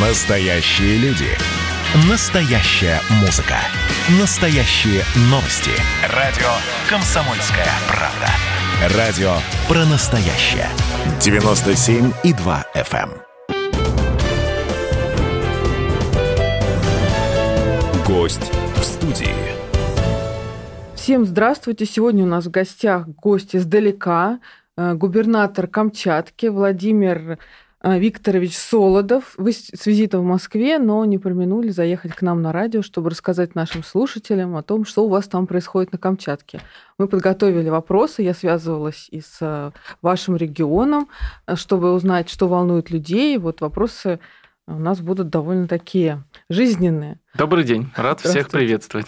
Настоящие люди. Настоящая музыка. Настоящие новости. Радио «Комсомольская правда». Радио про настоящее. 97,2 FM. эм. Гость в студии. Всем здравствуйте. Сегодня у нас в гостях гость издалека, э, губернатор Камчатки Владимир Викторович Солодов. Вы с визитом в Москве, но не проминули заехать к нам на радио, чтобы рассказать нашим слушателям о том, что у вас там происходит на Камчатке. Мы подготовили вопросы, я связывалась и с э, вашим регионом, э, чтобы узнать, что волнует людей. Вот вопросы у нас будут довольно такие жизненные. Добрый день, рад всех приветствовать.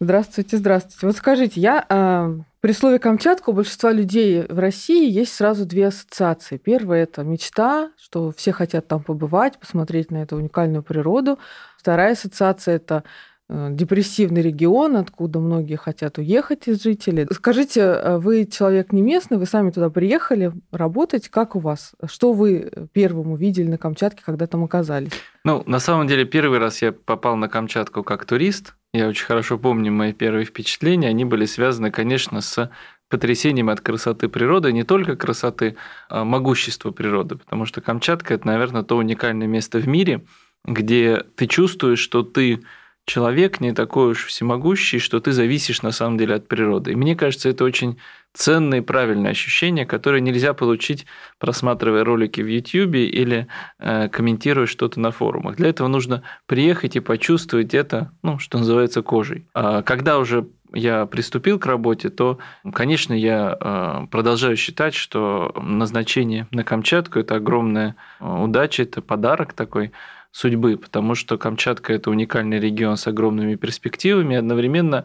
Здравствуйте, здравствуйте. Вот скажите, я э, при слове Камчатка у большинства людей в России есть сразу две ассоциации. Первая это мечта, что все хотят там побывать, посмотреть на эту уникальную природу. Вторая ассоциация это э, депрессивный регион, откуда многие хотят уехать из жителей. Скажите, э, вы человек не местный, вы сами туда приехали работать, как у вас? Что вы первым увидели на Камчатке, когда там оказались? Ну, на самом деле, первый раз я попал на Камчатку как турист. Я очень хорошо помню мои первые впечатления. Они были связаны, конечно, с потрясением от красоты природы, не только красоты, а могущества природы. Потому что Камчатка – это, наверное, то уникальное место в мире, где ты чувствуешь, что ты человек не такой уж всемогущий, что ты зависишь на самом деле от природы. И мне кажется, это очень ценное и правильное ощущение, которое нельзя получить, просматривая ролики в YouTube или э, комментируя что-то на форумах. Для этого нужно приехать и почувствовать это, ну, что называется, кожей. А когда уже я приступил к работе, то, конечно, я э, продолжаю считать, что назначение на Камчатку – это огромная э, удача, это подарок такой судьбы, потому что Камчатка – это уникальный регион с огромными перспективами, одновременно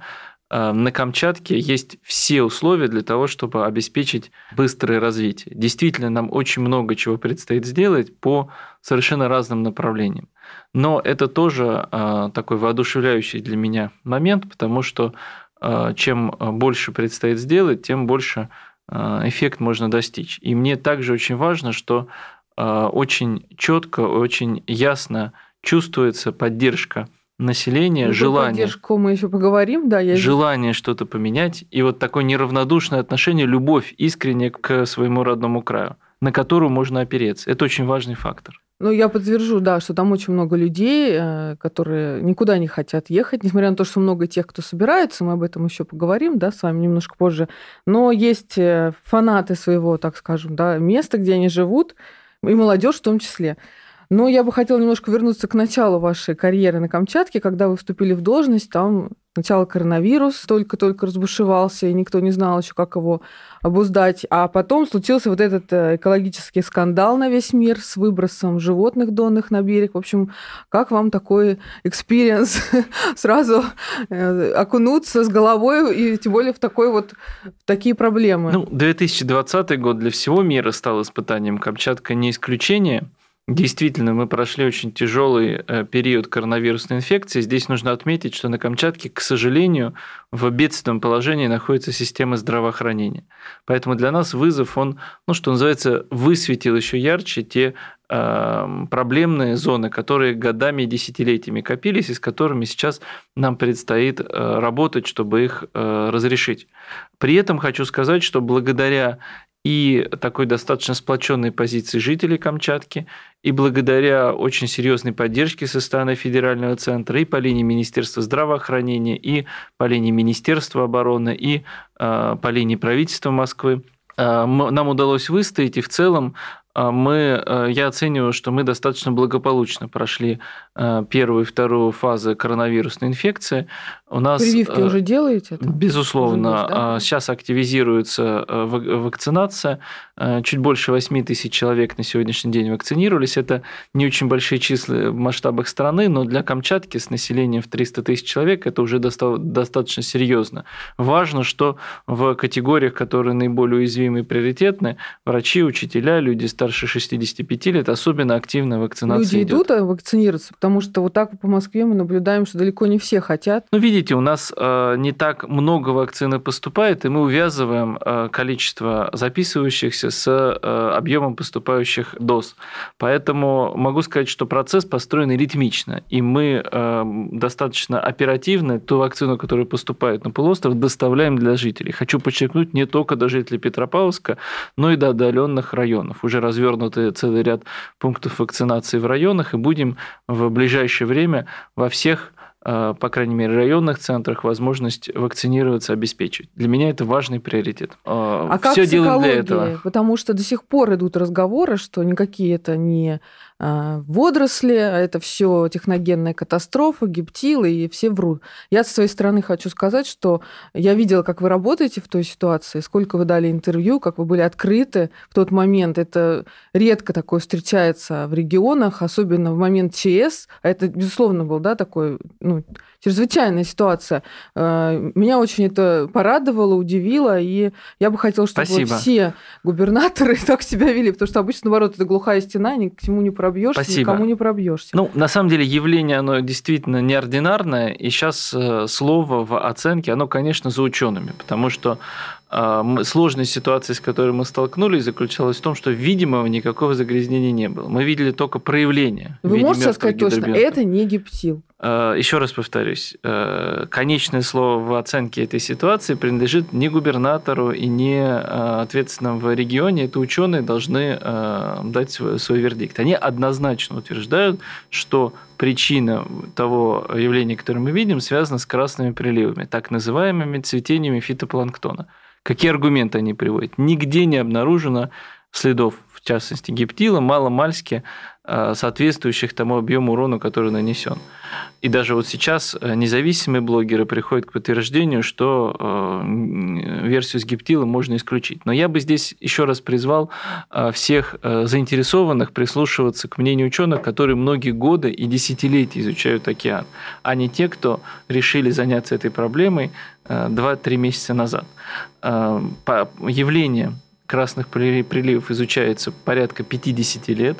э, на Камчатке есть все условия для того, чтобы обеспечить быстрое развитие. Действительно, нам очень много чего предстоит сделать по совершенно разным направлениям. Но это тоже э, такой воодушевляющий для меня момент, потому что э, чем больше предстоит сделать, тем больше эффект можно достичь. И мне также очень важно, что очень четко, очень ясно чувствуется поддержка населения, Ну, желание, поддержку мы еще поговорим, да, я желание что-то поменять и вот такое неравнодушное отношение, любовь искренне к своему родному краю, на которую можно опереться. Это очень важный фактор. Ну, я подтвержу, да, что там очень много людей, э, которые никуда не хотят ехать, несмотря на то, что много тех, кто собирается, мы об этом еще поговорим, да, с вами немножко позже. Но есть э, фанаты своего, так скажем, да, места, где они живут, и молодежь в том числе. Но я бы хотела немножко вернуться к началу вашей карьеры на Камчатке, когда вы вступили в должность, там сначала коронавирус только-только разбушевался, и никто не знал еще, как его обуздать. А потом случился вот этот э, экологический скандал на весь мир с выбросом животных донных на берег. В общем, как вам такой experience сразу э, окунуться с головой и тем более в такой вот в такие проблемы? Ну, 2020 год для всего мира стал испытанием. Камчатка не исключение. Действительно, мы прошли очень тяжелый э, период коронавирусной инфекции. Здесь нужно отметить, что на Камчатке, к сожалению, в бедственном положении находится система здравоохранения. Поэтому для нас вызов, он, ну, что называется, высветил еще ярче те э, проблемные зоны, которые годами и десятилетиями копились, и с которыми сейчас нам предстоит э, работать, чтобы их э, разрешить. При этом хочу сказать, что благодаря и такой достаточно сплоченной позиции жителей Камчатки, и благодаря очень серьезной поддержке со стороны федерального центра, и по линии Министерства здравоохранения, и по линии Министерства обороны, и э, по линии правительства Москвы, э, нам удалось выстоять, и в целом мы, э, я оцениваю, что мы достаточно благополучно прошли э, первую и вторую фазы коронавирусной инфекции. У нас, Прививки э, уже делаете? там? Безусловно. Да? А, Сейчас активизируется ва- вакцинация. Чуть больше 8 тысяч человек на сегодняшний день вакцинировались. Это не очень большие числа в масштабах страны, но для Камчатки с населением в 300 тысяч человек это уже доста- достаточно серьезно. Важно, что в категориях, которые наиболее уязвимы и приоритетны, врачи, учителя, люди с старше 65 лет особенно активная вакцинация Люди идет. идут а, вакцинироваться, потому что вот так по Москве мы наблюдаем, что далеко не все хотят. Ну, видите, у нас э, не так много вакцины поступает, и мы увязываем э, количество записывающихся с э, объемом поступающих доз. Поэтому могу сказать, что процесс построен ритмично, и мы э, достаточно оперативно ту вакцину, которая поступает на полуостров, доставляем для жителей. Хочу подчеркнуть, не только до жителей Петропавловска, но и до отдаленных районов. Уже развернуты целый ряд пунктов вакцинации в районах, и будем в ближайшее время во всех э, по крайней мере, районных центрах возможность вакцинироваться обеспечивать. Для меня это важный приоритет. Э, а Все как делаем для этого. Потому что до сих пор идут разговоры, что никакие это не водоросли, а это все техногенная катастрофа, гептилы, и все врут. Я со своей стороны хочу сказать, что я видела, как вы работаете в той ситуации, сколько вы дали интервью, как вы были открыты в тот момент. Это редко такое встречается в регионах, особенно в момент ЧС. А это, безусловно, был да, такой ну, чрезвычайная ситуация. А, меня очень это порадовало, удивило, и я бы хотела, чтобы Спасибо. все губернаторы так себя вели, потому что обычно, наоборот, это глухая стена, ни к чему не пробьешься, Спасибо. никому не пробьешься. Ну, на самом деле, явление, оно действительно неординарное, и сейчас э, слово в оценке, оно, конечно, за учеными, потому что а, сложной ситуации, с которой мы столкнулись, заключалась в том, что видимого никакого загрязнения не было. Мы видели только проявление. Вы можете сказать точно, это не гептил? А, Еще раз повторюсь, э, конечное слово в оценке этой ситуации принадлежит не губернатору и не а, ответственным в регионе. Это ученые должны дать свой, свой вердикт. Они однозначно утверждают, что причина того явления, которое мы видим, связана с красными приливами, так называемыми цветениями фитопланктона. Какие аргументы они приводят? Нигде не обнаружено следов, в частности гептила, маломальски э, соответствующих тому объему урона, который нанесен. И даже вот сейчас э, независимые блогеры приходят к подтверждению, что э, версию с гептилом можно исключить. Но я бы здесь еще раз призвал всех заинтересованных прислушиваться к мнению ученых, которые многие годы и десятилетия изучают океан, а не те, кто решили заняться этой проблемой 2-3 месяца назад. Явление красных приливов изучается порядка 50 лет.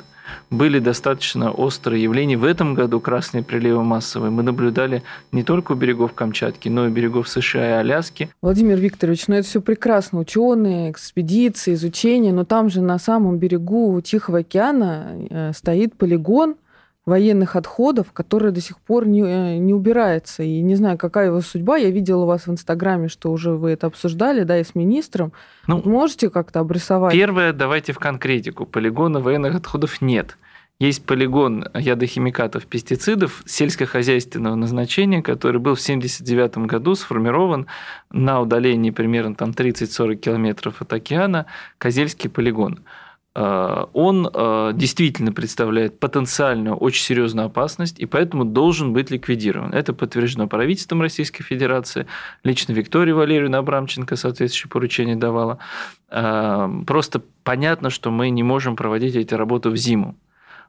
Были достаточно острые явления. В этом году красные приливы массовые мы наблюдали не только у берегов Камчатки, но и у берегов США и Аляски. Владимир Викторович, ну это все прекрасно. Ученые, экспедиции, изучение, но там же на самом берегу Тихого океана э, стоит полигон – военных отходов, который до сих пор не, э, не убирается. И не знаю, какая его судьба. Я видела у вас в Инстаграме, что уже вы это обсуждали, да, и с министром. Ну, Можете как-то обрисовать? Первое, давайте в конкретику. Полигона военных отходов нет. Есть полигон ядохимикатов, пестицидов сельскохозяйственного назначения, который был в 1979 году сформирован на удалении примерно там 30-40 километров от океана, Козельский полигон. Э, он э, действительно представляет потенциальную очень серьезную опасность и поэтому должен быть ликвидирован. Это подтверждено правительством Российской Федерации. Лично Виктория Валерьевна Абрамченко соответствующее поручение давала. Э, просто понятно, что мы не можем проводить эти работы в зиму.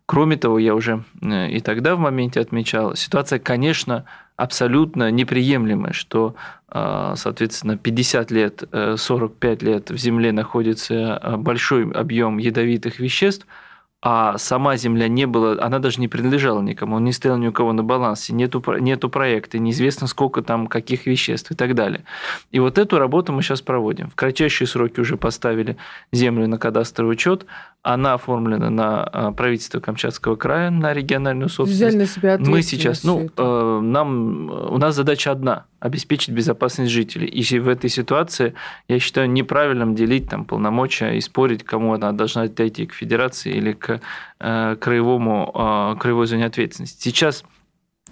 Кроме того, я уже и тогда в моменте отмечал, ситуация, конечно, абсолютно неприемлемое, что, а, соответственно, 50 лет, 45 э, лет в Земле находится а, большой объем ядовитых веществ – а сама земля не была, она даже не принадлежала никому, он не стоял ни у кого на балансе, нету, нету проекта, неизвестно сколько там каких веществ и так далее. И вот эту работу мы сейчас проводим. В кратчайшие сроки уже поставили землю на кадастровый учет, она оформлена на а, правительство Камчатского края, на региональную собственность. Взяли на себя мы сейчас, ну, э, нам, у нас задача одна – обеспечить безопасность жителей. И в этой ситуации я считаю неправильным делить там полномочия и спорить, кому она должна отойти к федерации или к э, краевому, э, краевой зоне ответственности. Сейчас,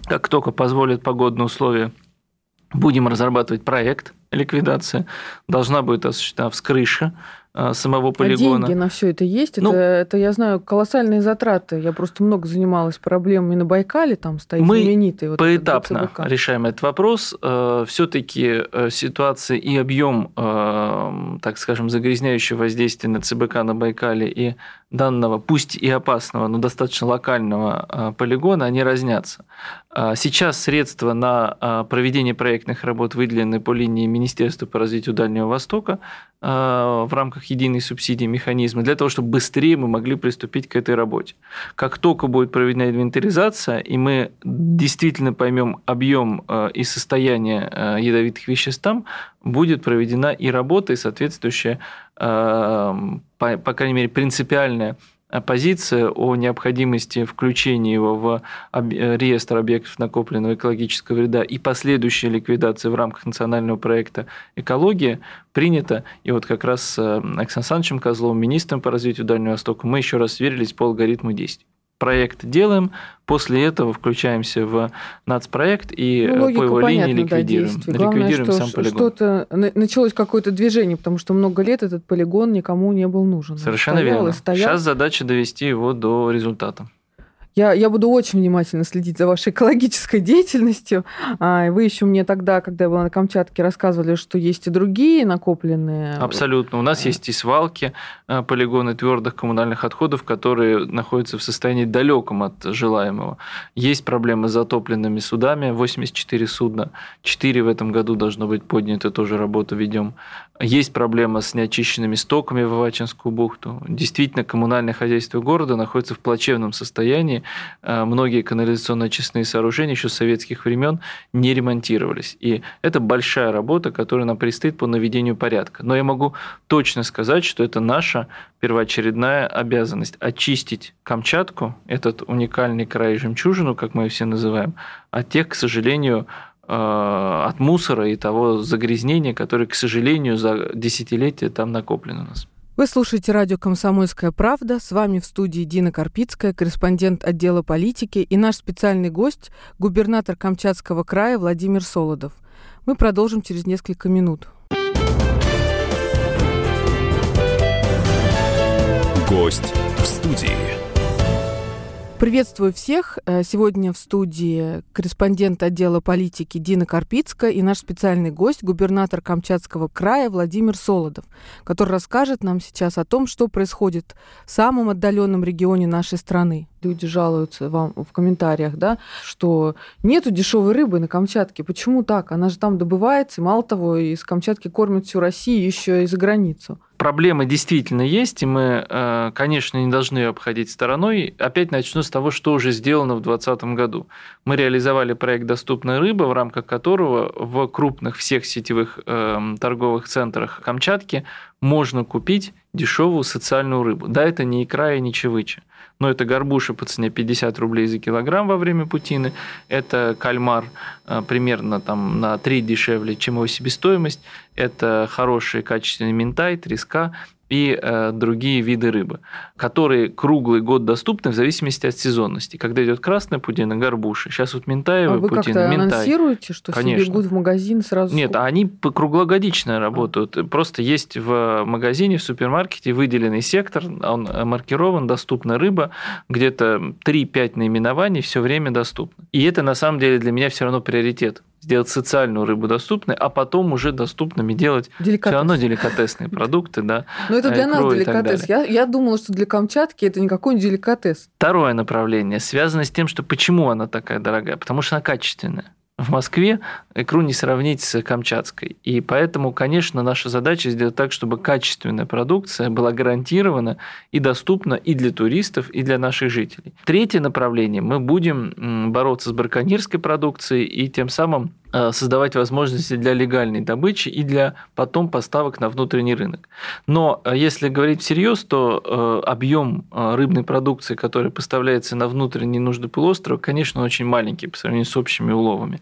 как только позволят погодные условия, будем разрабатывать проект ликвидации. Должна будет осуществлена вскрыша самого полигона. А деньги на все это есть? Ну, это, это, я знаю, колоссальные затраты. Я просто много занималась проблемами на Байкале, там стоит мы знаменитый вот поэтапно решаем этот вопрос. Э, Все-таки э, ситуация и объем, э, так скажем, загрязняющего воздействия на ЦБК на Байкале и данного, пусть и опасного, но достаточно локального а, полигона, они разнятся. А, сейчас средства на а, проведение проектных работ выделены по линии Министерства по развитию Дальнего Востока в рамках единой субсидии механизма для того, чтобы быстрее мы могли приступить к этой работе. Как только будет проведена инвентаризация, и мы действительно поймем объем и состояние ядовитых веществ там, будет проведена и работа, и соответствующая по, по крайней мере, принципиальная позиция о необходимости включения его в реестр объектов накопленного экологического вреда и последующей ликвидации в рамках национального проекта «Экология» принята. И вот как раз с Александром Александровичем Козловым, министром по развитию Дальнего Востока, мы еще раз сверились по алгоритму действий проект делаем, после этого включаемся в нацпроект и ну, по его понятна, линии ликвидируем. Да, Главное, ликвидируем что сам полигон. Что-то началось какое-то движение, потому что много лет этот полигон никому не был нужен. Совершенно верно. Сейчас задача довести его до результата. Я, я буду очень внимательно следить за вашей экологической деятельностью. А, вы еще мне тогда, когда я была на Камчатке, рассказывали, что есть и другие накопленные. Абсолютно. У нас есть и свалки, э, полигоны твердых коммунальных отходов, которые находятся в состоянии далеком от желаемого. Есть проблемы с затопленными судами, 84 судна, 4 в этом году должно быть поднято, тоже работу ведем. Есть проблема с неочищенными стоками в Авачинскую бухту. Действительно, коммунальное хозяйство города находится в плачевном состоянии. Э, многие канализационно-очистные сооружения еще с советских времен не ремонтировались. И это большая работа, которая нам предстоит по наведению порядка. Но я могу точно сказать, что это наша первоочередная обязанность – очистить Камчатку, этот уникальный край жемчужину, как мы ее все называем, от тех, к сожалению, Э, от мусора и того загрязнения, которое, к сожалению, за десятилетия там накоплено у нас. Вы слушаете радио «Комсомольская правда». С вами в студии Дина Карпицкая, корреспондент отдела политики, и наш специальный гость – губернатор Камчатского края Владимир Солодов. Мы продолжим через несколько минут. Гость в студии. Приветствую всех. Э, сегодня в студии корреспондент отдела политики Дина Карпицкая и наш специальный гость, губернатор Камчатского края Владимир Солодов, который расскажет нам сейчас о том, что происходит в самом отдаленном регионе нашей страны. Люди жалуются вам в комментариях, да, что нету дешевой рыбы на Камчатке. Почему так? Она же там добывается, мало того, из Камчатки кормят всю Россию, еще и за границу проблема действительно есть, и мы, э, конечно, не должны ее обходить стороной. Опять начну с того, что уже сделано в 2020 году. Мы реализовали проект «Доступная рыба», в рамках которого в крупных всех сетевых эм, торговых центрах Камчатки можно купить дешевую социальную рыбу. Да, это не икра и не чевыча, но это горбуша по цене 50 рублей за килограмм во время путины, это кальмар э, примерно там на 3 дешевле, чем его себестоимость, это хороший качественный ментай, треска, и э, другие виды рыбы, которые круглый год доступны в зависимости от сезонности. Когда идет красная пудина, горбуши. Сейчас вот ментаевая а вы пудина, как-то ментай. анонсируете, что Конечно. все бегут в магазин сразу? Нет, сколько? они круглогодично работают. А. Просто есть в магазине, в супермаркете выделенный сектор, он маркирован, доступна рыба, где-то 3-5 наименований все время доступны. И это на самом деле для меня все равно приоритет сделать социальную рыбу доступной, а потом уже доступными делать Деликатес. все равно деликатесные продукты, да. Но это для нас деликатес. Я, я думала, что для Камчатки это никакой не деликатес. Второе направление связано с тем, что почему она такая дорогая? Потому что она качественная в Москве икру не сравнить с камчатской. И поэтому, конечно, наша задача сделать так, чтобы качественная продукция была гарантирована и доступна и для туристов, и для наших жителей. Третье направление. Мы будем бороться с браконьерской продукцией и тем самым создавать возможности для легальной добычи и для потом поставок на внутренний рынок. Но э, если говорить всерьез, то э, объем рыбной продукции, которая поставляется на внутренние нужды полуострова, конечно, очень маленький по сравнению с общими уловами.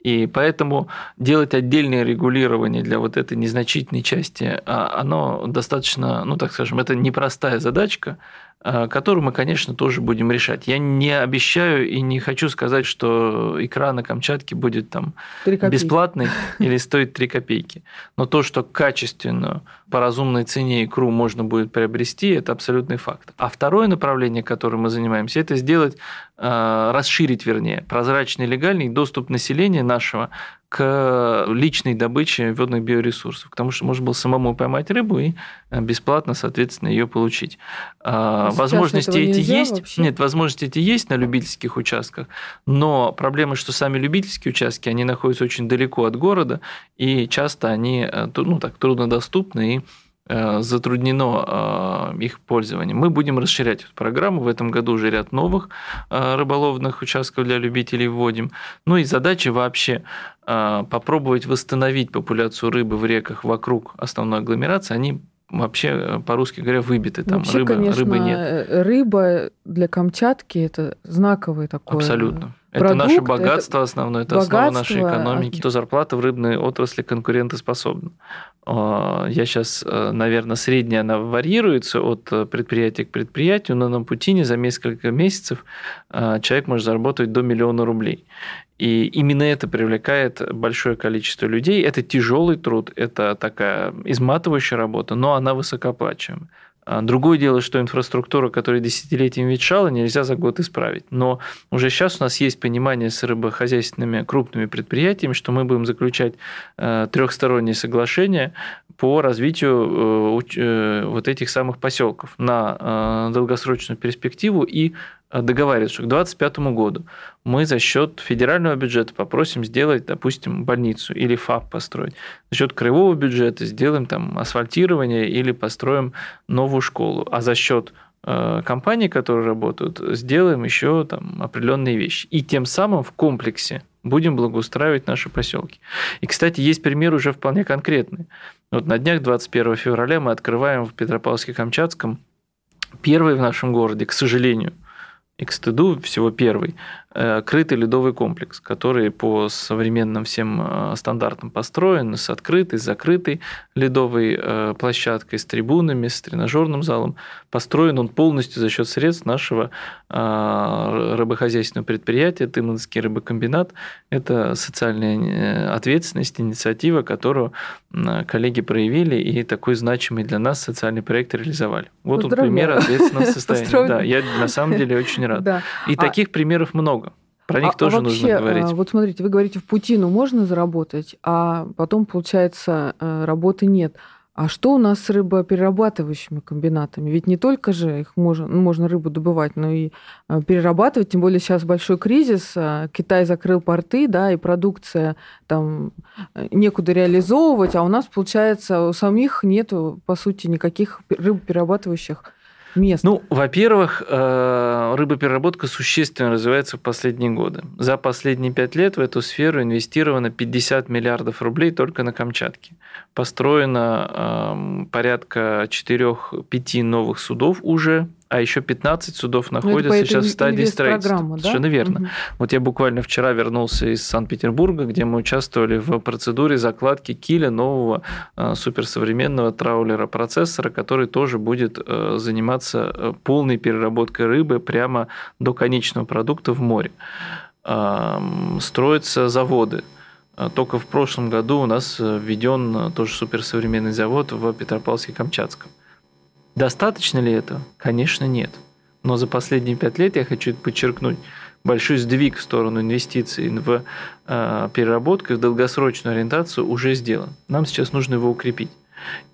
И поэтому делать отдельное регулирование для вот этой незначительной части, а, оно достаточно, ну так скажем, это непростая задачка, Э, которую мы, конечно, тоже будем решать. Я не обещаю и не хочу сказать, что икра на Камчатке будет там бесплатной или стоит 3 копейки. Но то, что качественную, по разумной цене икру можно будет приобрести, это абсолютный факт. А второе направление, которым мы занимаемся, это сделать, расширить, вернее, прозрачный легальный доступ населения нашего к личной добыче водных биоресурсов, потому что можно было самому поймать рыбу и э, бесплатно, соответственно, ее получить. А, Сейчас возможности эти есть. Вообще? Нет, возможности эти есть на любительских участках, но проблема, что сами любительские участки, они находятся очень далеко от города, и часто они э, ну, так, труднодоступны и Э, затруднено э, их пользование. Мы будем расширять эту программу. В этом году уже ряд новых э, рыболовных участков для любителей вводим. Ну и задача вообще попробовать восстановить популяцию рыбы в реках вокруг основной агломерации. Они вообще, по-русски говоря, выбиты. Там вообще, рыбы, конечно, рыбы нет. Рыба для Камчатки это знаковый такой Абсолютно. Это наше богатство это основное, это богатство, основа нашей экономики. То зарплата в рыбной отрасли конкурентоспособна. А, я сейчас, э, наверное, средняя она варьируется от э, предприятия к предприятию, но на Путине за несколько месяцев э, человек может заработать до миллиона рублей. И именно это привлекает большое количество людей. Это тяжелый труд, это такая изматывающая работа, но она высокооплачиваемая. А, другое дело, что инфраструктура, которая десятилетиями ветшала, нельзя за год исправить. Но уже сейчас у нас есть понимание с рыбохозяйственными крупными предприятиями, что мы будем заключать э, трехсторонние соглашения по развитию э, э, вот этих самых поселков на долгосрочную перспективу и договариваться, что к 2025 году мы за счет федерального бюджета попросим сделать, допустим, больницу или ФАП построить. За счет краевого бюджета сделаем там асфальтирование или построим новую школу. А за счет э, компаний, которые работают, сделаем еще там определенные вещи. И тем самым в комплексе будем благоустраивать наши поселки. И, кстати, есть пример уже вполне конкретный. Вот на днях 21 февраля мы открываем в Петропавловске-Камчатском первый в нашем городе, к сожалению – и к стыду всего первый, Э, крытый ледовый комплекс, который по современным всем э, стандартам построен с открытой, с закрытой ледовой э, площадкой, с трибунами, с тренажерным залом. Построен он полностью за счет средств нашего рыбохозяйственного предприятия Тыманский рыбокомбинат. Это социальная ответственность, инициатива, которую коллеги проявили и такой значимый для нас социальный проект реализовали. Вот он пример ответственного состояния. Да, я на самом деле очень рад. Да. И а... таких примеров много. Про них а, тоже а вообще, нужно говорить. А, вот смотрите, вы говорите, в путину можно заработать, а потом, получается, э, работы нет. А что у нас с рыбоперерабатывающими комбинатами? Ведь не только же их можно, ну, можно рыбу добывать, но и э, перерабатывать. Тем более сейчас большой кризис. Э, Китай закрыл порты, да, и продукция там некуда реализовывать, а у нас, получается, у самих нету, по сути, никаких рыбоперерабатывающих мест? Ну, во-первых, э, рыбопереработка существенно развивается в последние годы. За последние пять лет в эту сферу инвестировано 50 миллиардов рублей только на Камчатке. Построено эм, порядка 4-5 новых судов уже а еще 15 судов ну, находятся сейчас в стадии строительства. Да? Совершенно верно. Угу. Вот я буквально вчера вернулся из Санкт-Петербурга, где мы участвовали в процедуре закладки киля нового э, суперсовременного траулера-процессора, который тоже будет э, заниматься э, полной переработкой рыбы прямо до конечного продукта в море. Строятся заводы. Только в прошлом году у нас введен тоже суперсовременный завод в Петропавловске-Камчатском. Достаточно ли это? Конечно, нет. Но за последние пять лет я хочу подчеркнуть большой сдвиг в сторону инвестиций в э, переработку и в долгосрочную ориентацию уже сделан. Нам сейчас нужно его укрепить.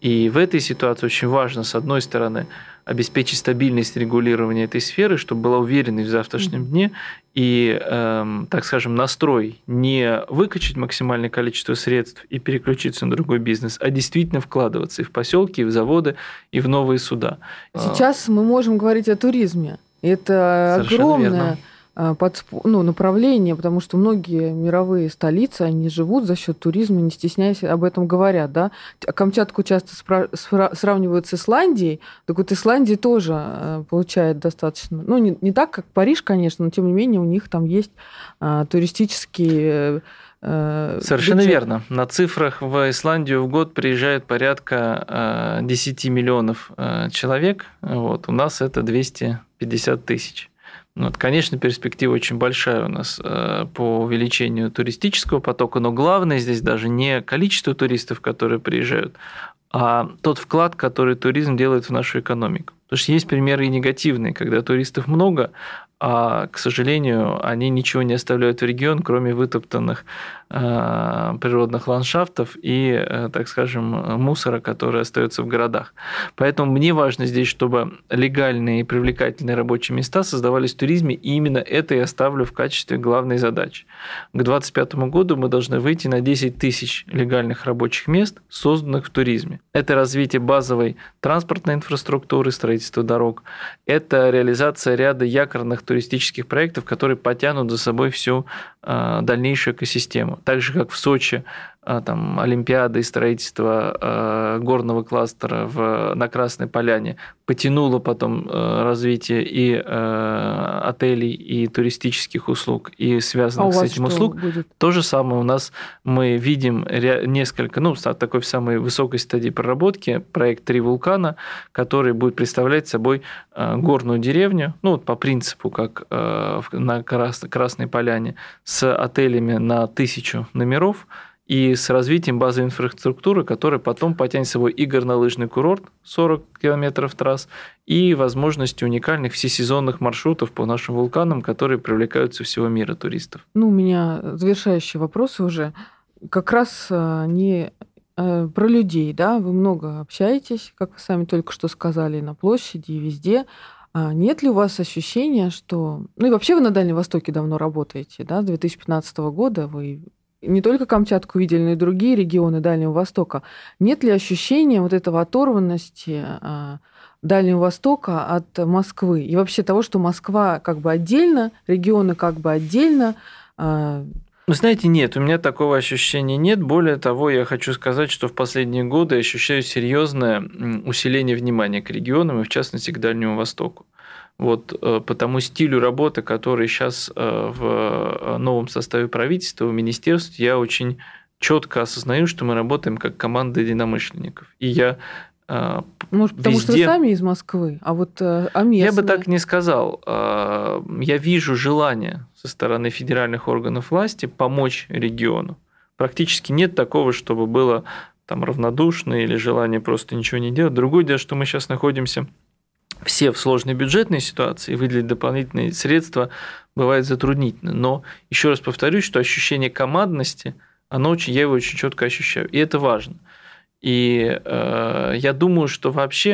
И в этой ситуации очень важно, с одной стороны, обеспечить стабильность регулирования этой сферы, чтобы была уверенность в завтрашнем дне и, эм, так скажем, настрой не выкачать максимальное количество средств и переключиться на другой бизнес, а действительно вкладываться и в поселки, и в заводы, и в новые суда. Сейчас мы можем говорить о туризме. Это Совершенно огромное верно под, ну, направление, потому что многие мировые столицы, они живут за счет туризма, не стесняясь об этом говорят, да. Камчатку часто спра- спра- сравнивают с Исландией, так вот Исландия тоже э, получает достаточно, ну, не, не так, как Париж, конечно, но тем не менее у них там есть а, туристические Совершенно бюджет. верно. На цифрах в Исландию в год приезжает порядка 10 миллионов человек. Вот. У нас это 250 тысяч. Ну, вот, конечно, перспектива очень большая у нас э, по увеличению туристического потока, но главное здесь даже не количество туристов, которые приезжают, а тот вклад, который туризм делает в нашу экономику. Потому что есть примеры и негативные, когда туристов много, а, к сожалению, они ничего не оставляют в регион, кроме вытоптанных а, природных ландшафтов и, э, так скажем, мусора, который остается в городах. Поэтому мне важно здесь, чтобы легальные и привлекательные рабочие места создавались в туризме, и именно это я ставлю в качестве главной задачи. К 2025 году мы должны выйти на 10 тысяч легальных рабочих мест, созданных в туризме. Это развитие базовой транспортной инфраструктуры, строительство дорог, это реализация ряда якорных туристических проектов, которые потянут за собой всю а, дальнейшую экосистему. Так же, как в Сочи там, Олимпиады и строительство э, горного кластера в, на Красной Поляне потянуло потом э, развитие и э, отелей, и туристических услуг, и связанных а с этим услуг. Будет? То же самое у нас мы видим несколько, ну, такой в самой высокой стадии проработки, проект «Три вулкана», который будет представлять собой э, горную деревню, ну, вот по принципу, как э, на Красной Поляне, с отелями на тысячу номеров – и с развитием базовой инфраструктуры, которая потом потянет с собой и горнолыжный курорт 40 километров трасс, и возможности уникальных всесезонных маршрутов по нашим вулканам, которые привлекают со всего мира туристов. Ну, у меня завершающие вопросы уже. Как раз а, не э, про людей, да, вы много общаетесь, как вы сами только что сказали, на площади, и везде. А нет ли у вас ощущения, что... Ну и вообще вы на Дальнем Востоке давно работаете, да, с 2015 года вы не только Камчатку видели, но и другие регионы Дальнего Востока. Нет ли ощущения вот этого оторванности а, Дальнего Востока от Москвы? И вообще того, что Москва как бы отдельно, регионы как бы отдельно, а, вы знаете, нет, у меня такого ощущения нет. Более того, я хочу сказать, что в последние годы я ощущаю серьезное усиление внимания к регионам и, в частности, к Дальнему Востоку. Вот э, по тому стилю работы, который сейчас э, в э, новом составе правительства, в министерстве, я очень четко осознаю, что мы работаем как команда единомышленников. И я может, потому везде... что вы сами из Москвы, а вот а местные... Я бы так не сказал. Я вижу желание со стороны федеральных органов власти помочь региону. Практически нет такого, чтобы было там равнодушно или желание просто ничего не делать. Другое дело, что мы сейчас находимся все в сложной бюджетной ситуации, выделить дополнительные средства бывает затруднительно. Но еще раз повторюсь, что ощущение командности, оно очень, я его очень четко ощущаю. И это важно. И э, я думаю, что вообще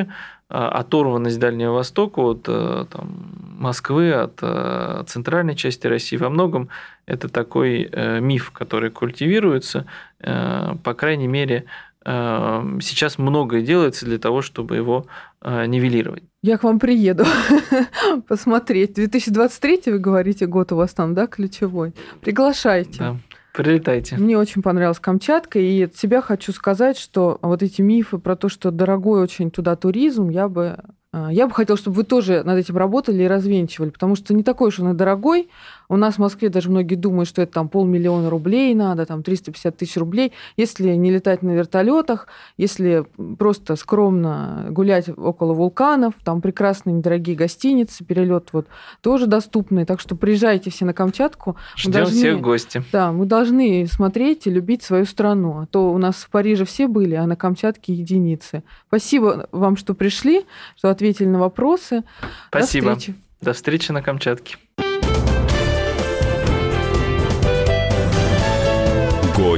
э, оторванность Дальнего Востока от э, там, Москвы, от э, центральной части России во многом это такой э, миф, который культивируется, э, по крайней мере, Эм, сейчас многое делается для того, чтобы его э, нивелировать. Я к вам приеду посмотреть. 2023, вы говорите, год у вас там, да, ключевой? Приглашайте. Да. Прилетайте. Мне очень понравилась Камчатка, и от себя хочу сказать, что вот эти мифы про то, что дорогой очень туда туризм, я бы э, я бы хотела, чтобы вы тоже над этим работали и развенчивали, потому что не такой уж он и дорогой, у нас в Москве даже многие думают, что это там полмиллиона рублей надо, там 350 тысяч рублей. Если не летать на вертолетах, если просто скромно гулять около вулканов, там прекрасные недорогие гостиницы, перелет вот тоже доступный. Так что приезжайте все на Камчатку. Ждем должны, всех гости. Да, мы должны смотреть и любить свою страну. А то у нас в Париже все были, а на Камчатке единицы. Спасибо вам, что пришли, что ответили на вопросы. Спасибо. До встречи, До встречи на Камчатке.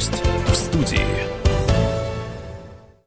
Гость в студии.